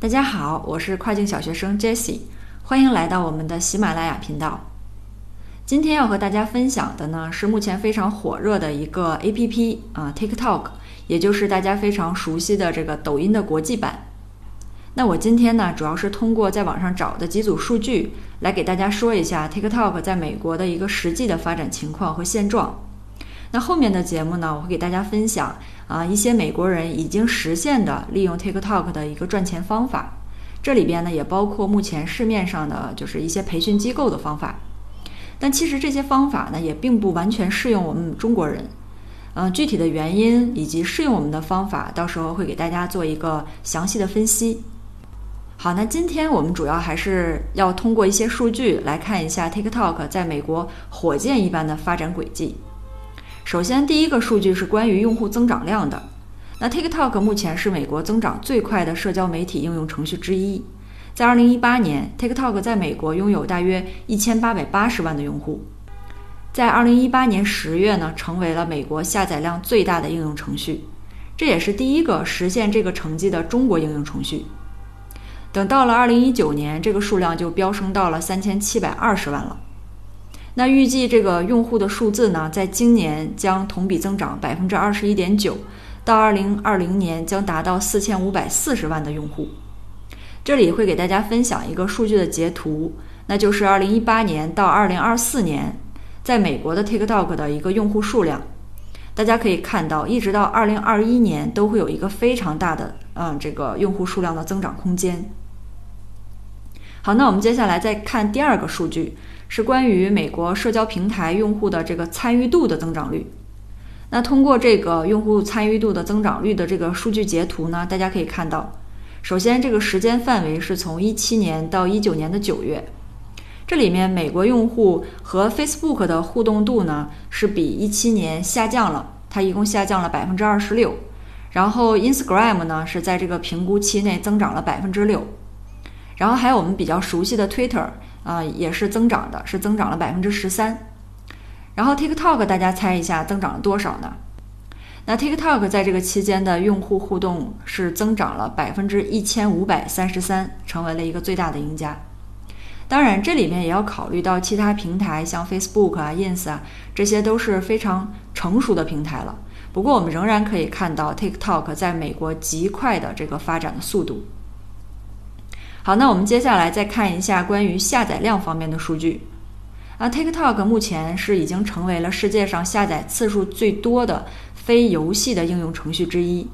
大家好，我是跨境小学生 Jessie，欢迎来到我们的喜马拉雅频道。今天要和大家分享的呢是目前非常火热的一个 APP 啊，TikTok，也就是大家非常熟悉的这个抖音的国际版。那我今天呢主要是通过在网上找的几组数据来给大家说一下 TikTok 在美国的一个实际的发展情况和现状。那后面的节目呢，我会给大家分享啊一些美国人已经实现的利用 TikTok 的一个赚钱方法，这里边呢也包括目前市面上的就是一些培训机构的方法，但其实这些方法呢也并不完全适用我们中国人，嗯，具体的原因以及适用我们的方法，到时候会给大家做一个详细的分析。好，那今天我们主要还是要通过一些数据来看一下 TikTok 在美国火箭一般的发展轨迹。首先，第一个数据是关于用户增长量的。那 TikTok 目前是美国增长最快的社交媒体应用程序之一。在2018年，TikTok 在美国拥有大约1880万的用户。在2018年10月呢，成为了美国下载量最大的应用程序，这也是第一个实现这个成绩的中国应用程序。等到了2019年，这个数量就飙升到了3720万了。那预计这个用户的数字呢，在今年将同比增长百分之二十一点九，到二零二零年将达到四千五百四十万的用户。这里会给大家分享一个数据的截图，那就是二零一八年到二零二四年，在美国的 TikTok 的一个用户数量。大家可以看到，一直到二零二一年都会有一个非常大的嗯这个用户数量的增长空间。好，那我们接下来再看第二个数据。是关于美国社交平台用户的这个参与度的增长率。那通过这个用户参与度的增长率的这个数据截图呢，大家可以看到，首先这个时间范围是从一七年到一九年的九月，这里面美国用户和 Facebook 的互动度呢是比一七年下降了，它一共下降了百分之二十六。然后 Instagram 呢是在这个评估期内增长了百分之六，然后还有我们比较熟悉的 Twitter。啊，也是增长的，是增长了百分之十三。然后 TikTok，大家猜一下增长了多少呢？那 TikTok 在这个期间的用户互动是增长了百分之一千五百三十三，成为了一个最大的赢家。当然，这里面也要考虑到其他平台，像 Facebook 啊、Ins 啊，这些都是非常成熟的平台了。不过，我们仍然可以看到 TikTok 在美国极快的这个发展的速度。好，那我们接下来再看一下关于下载量方面的数据。啊，TikTok 目前是已经成为了世界上下载次数最多的非游戏的应用程序之一。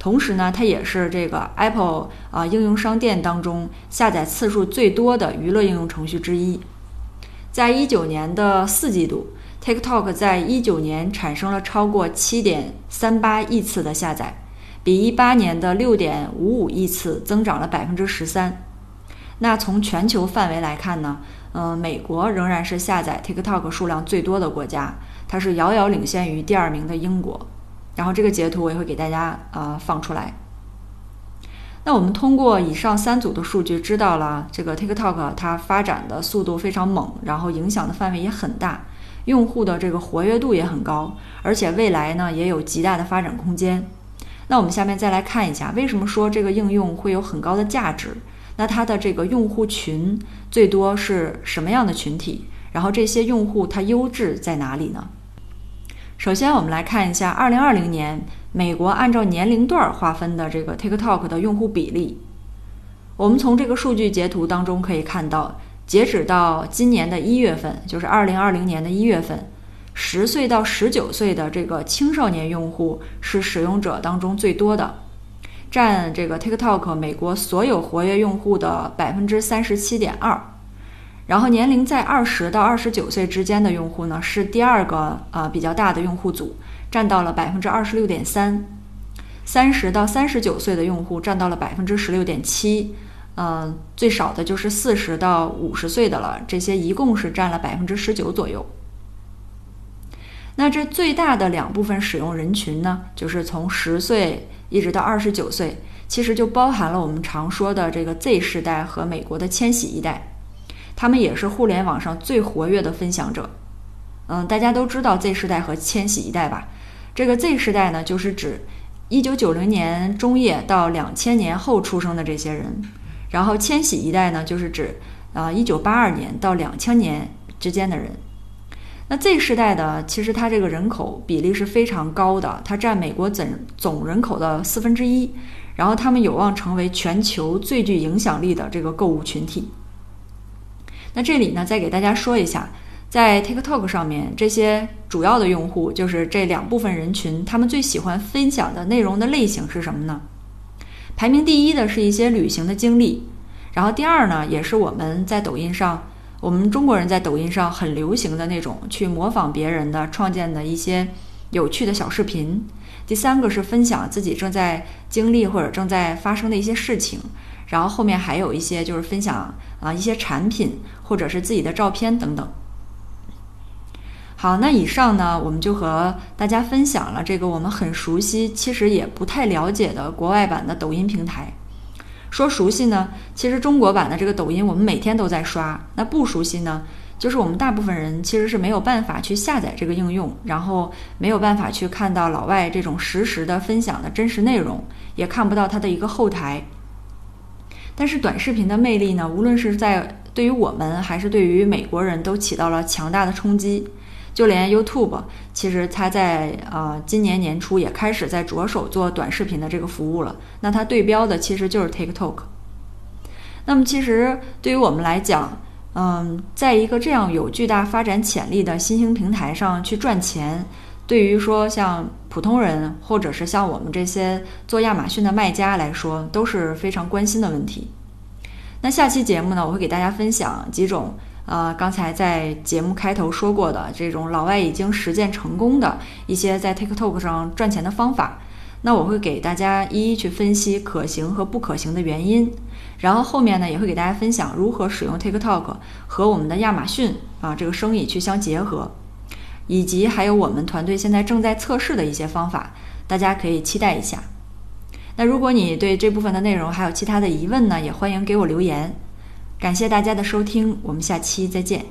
同时呢，它也是这个 Apple 啊应用商店当中下载次数最多的娱乐应用程序之一。在一九年的四季度，TikTok 在一九年产生了超过七点三八亿次的下载。比一八年的六点五五亿次增长了百分之十三。那从全球范围来看呢，嗯，美国仍然是下载 TikTok 数量最多的国家，它是遥遥领先于第二名的英国。然后这个截图我也会给大家呃放出来。那我们通过以上三组的数据，知道了这个 TikTok 它发展的速度非常猛，然后影响的范围也很大，用户的这个活跃度也很高，而且未来呢也有极大的发展空间。那我们下面再来看一下，为什么说这个应用会有很高的价值？那它的这个用户群最多是什么样的群体？然后这些用户它优质在哪里呢？首先，我们来看一下2020年美国按照年龄段划分的这个 TikTok 的用户比例。我们从这个数据截图当中可以看到，截止到今年的一月份，就是2020年的一月份。十岁到十九岁的这个青少年用户是使用者当中最多的，占这个 TikTok 美国所有活跃用户的百分之三十七点二。然后年龄在二十到二十九岁之间的用户呢，是第二个呃比较大的用户组，占到了百分之二十六点三。三十到三十九岁的用户占到了百分之十六点七，嗯，最少的就是四十到五十岁的了，这些一共是占了百分之十九左右。那这最大的两部分使用人群呢，就是从十岁一直到二十九岁，其实就包含了我们常说的这个 Z 世代和美国的千禧一代，他们也是互联网上最活跃的分享者。嗯，大家都知道 Z 世代和千禧一代吧？这个 Z 世代呢，就是指一九九零年中叶到两千年后出生的这些人，然后千禧一代呢，就是指啊一九八二年到两千年之间的人。那 Z 世代的，其实它这个人口比例是非常高的，它占美国总总人口的四分之一，然后他们有望成为全球最具影响力的这个购物群体。那这里呢，再给大家说一下，在 TikTok 上面，这些主要的用户就是这两部分人群，他们最喜欢分享的内容的类型是什么呢？排名第一的是一些旅行的经历，然后第二呢，也是我们在抖音上。我们中国人在抖音上很流行的那种去模仿别人的创建的一些有趣的小视频。第三个是分享自己正在经历或者正在发生的一些事情，然后后面还有一些就是分享啊一些产品或者是自己的照片等等。好，那以上呢我们就和大家分享了这个我们很熟悉，其实也不太了解的国外版的抖音平台。说熟悉呢，其实中国版的这个抖音我们每天都在刷。那不熟悉呢，就是我们大部分人其实是没有办法去下载这个应用，然后没有办法去看到老外这种实时的分享的真实内容，也看不到它的一个后台。但是短视频的魅力呢，无论是在对于我们还是对于美国人都起到了强大的冲击。就连 YouTube，其实它在呃今年年初也开始在着手做短视频的这个服务了。那它对标的其实就是 TikTok。那么其实对于我们来讲，嗯，在一个这样有巨大发展潜力的新兴平台上去赚钱，对于说像普通人或者是像我们这些做亚马逊的卖家来说，都是非常关心的问题。那下期节目呢，我会给大家分享几种。呃，刚才在节目开头说过的这种老外已经实践成功的一些在 TikTok 上赚钱的方法，那我会给大家一一去分析可行和不可行的原因，然后后面呢也会给大家分享如何使用 TikTok 和我们的亚马逊啊这个生意去相结合，以及还有我们团队现在正在测试的一些方法，大家可以期待一下。那如果你对这部分的内容还有其他的疑问呢，也欢迎给我留言。感谢大家的收听，我们下期再见。